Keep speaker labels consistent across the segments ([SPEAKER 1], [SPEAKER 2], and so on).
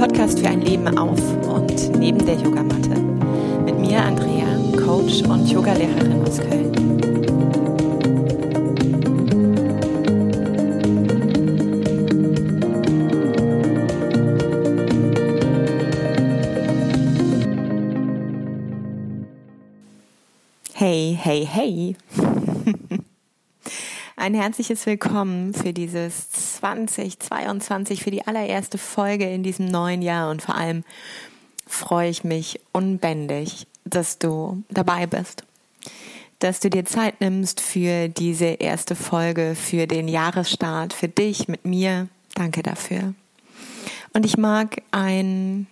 [SPEAKER 1] Podcast für ein Leben auf und neben der Yogamatte. Mit mir Andrea, Coach und Yogalehrerin aus Köln. Hey, hey, hey. Ein herzliches Willkommen für dieses 2022, für die allererste Folge in diesem neuen Jahr und vor allem freue ich mich unbändig, dass du dabei bist, dass du dir Zeit nimmst für diese erste Folge, für den Jahresstart, für dich mit mir. Danke dafür. Und ich mag ein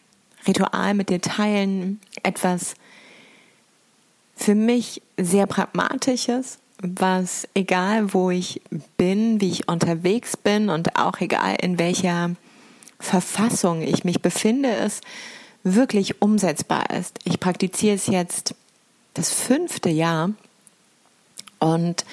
[SPEAKER 1] Ritual mit dir teilen, etwas für mich sehr pragmatisches, was egal wo ich bin, wie ich unterwegs bin und auch egal in welcher Verfassung ich mich befinde, ist wirklich umsetzbar ist. Ich praktiziere es jetzt das fünfte Jahr und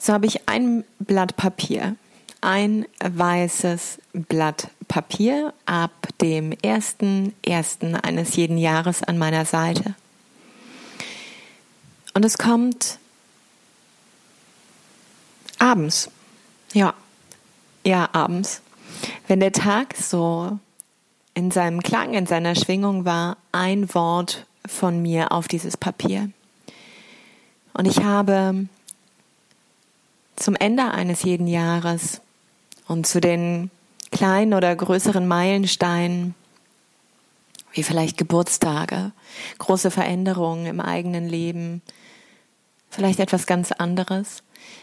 [SPEAKER 1] so habe ich ein Blatt Papier, ein weißes Blatt Papier ab dem ersten ersten eines jeden Jahres an meiner Seite. Und es kommt abends. Ja, ja, abends. Wenn der Tag so in seinem Klang, in seiner Schwingung war ein Wort von mir auf dieses Papier. Und ich habe zum Ende eines jeden Jahres und zu den kleinen oder größeren Meilensteinen, wie vielleicht Geburtstage, große Veränderungen im eigenen Leben, vielleicht etwas ganz anderes,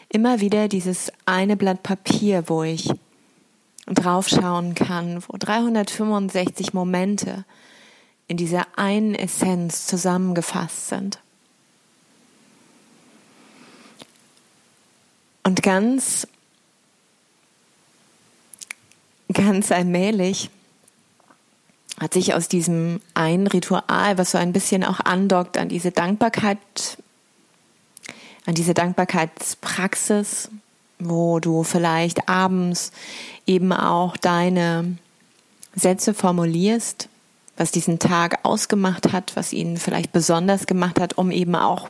[SPEAKER 1] immer wieder dieses eine Blatt Papier, wo ich draufschauen kann, wo 365 Momente in dieser einen Essenz zusammengefasst sind. Und ganz, ganz allmählich hat sich aus diesem einen Ritual, was so ein bisschen auch andockt an diese Dankbarkeit, an diese Dankbarkeitspraxis, wo du vielleicht abends eben auch deine Sätze formulierst, was diesen Tag ausgemacht hat, was ihn vielleicht besonders gemacht hat, um eben auch,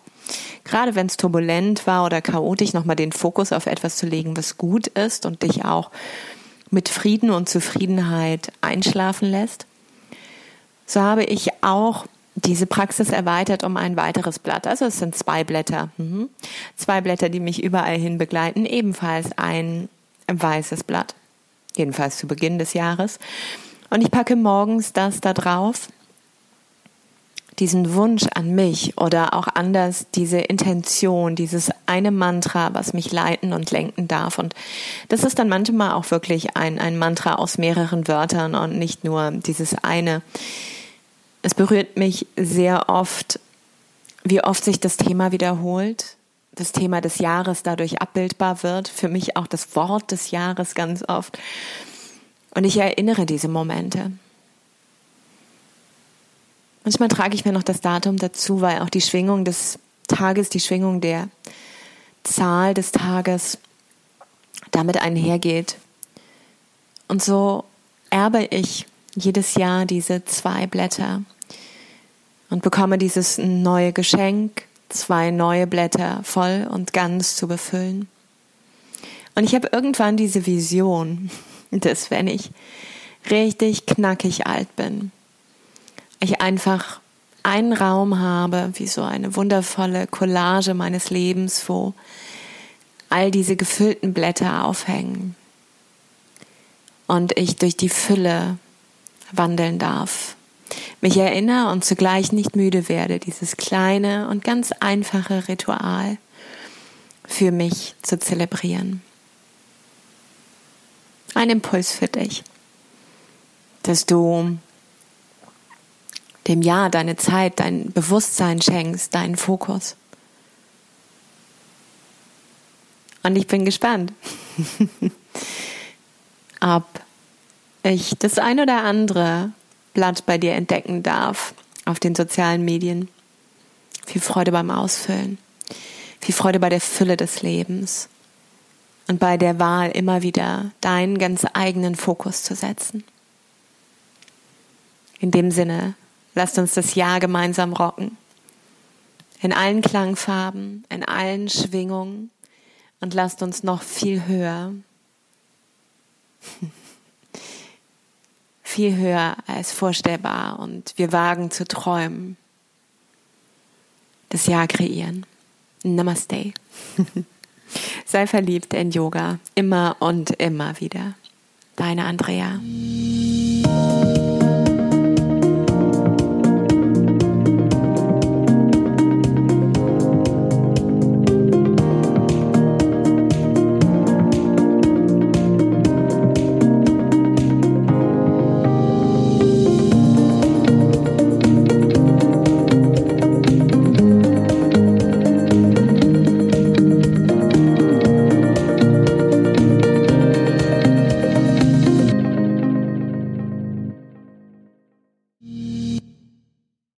[SPEAKER 1] gerade wenn es turbulent war oder chaotisch, nochmal den Fokus auf etwas zu legen, was gut ist und dich auch mit Frieden und Zufriedenheit einschlafen lässt. So habe ich auch diese Praxis erweitert um ein weiteres Blatt. Also es sind zwei Blätter. Mhm. Zwei Blätter, die mich überall hin begleiten. Ebenfalls ein weißes Blatt. Jedenfalls zu Beginn des Jahres. Und ich packe morgens das da drauf. Diesen Wunsch an mich oder auch anders diese Intention, dieses eine Mantra, was mich leiten und lenken darf. Und das ist dann manchmal auch wirklich ein, ein Mantra aus mehreren Wörtern und nicht nur dieses eine es berührt mich sehr oft, wie oft sich das Thema wiederholt, das Thema des Jahres dadurch abbildbar wird, für mich auch das Wort des Jahres ganz oft. Und ich erinnere diese Momente. Manchmal trage ich mir noch das Datum dazu, weil auch die Schwingung des Tages, die Schwingung der Zahl des Tages damit einhergeht. Und so erbe ich jedes Jahr diese zwei Blätter und bekomme dieses neue Geschenk, zwei neue Blätter voll und ganz zu befüllen. Und ich habe irgendwann diese Vision, dass wenn ich richtig knackig alt bin, ich einfach einen Raum habe, wie so eine wundervolle Collage meines Lebens, wo all diese gefüllten Blätter aufhängen und ich durch die Fülle wandeln darf. Mich erinnere und zugleich nicht müde werde, dieses kleine und ganz einfache Ritual für mich zu zelebrieren. Ein Impuls für dich, dass du dem Jahr deine Zeit, dein Bewusstsein schenkst, deinen Fokus. Und ich bin gespannt, ob ich das ein oder andere Blatt bei dir entdecken darf auf den sozialen Medien. Viel Freude beim Ausfüllen. Viel Freude bei der Fülle des Lebens. Und bei der Wahl immer wieder deinen ganz eigenen Fokus zu setzen. In dem Sinne, lasst uns das Jahr gemeinsam rocken. in allen Klangfarben, in allen Schwingungen und lasst uns noch viel höher, viel höher als vorstellbar und wir wagen zu träumen, das Jahr kreieren. Namaste. Sei verliebt in Yoga, immer und immer wieder. Deine Andrea.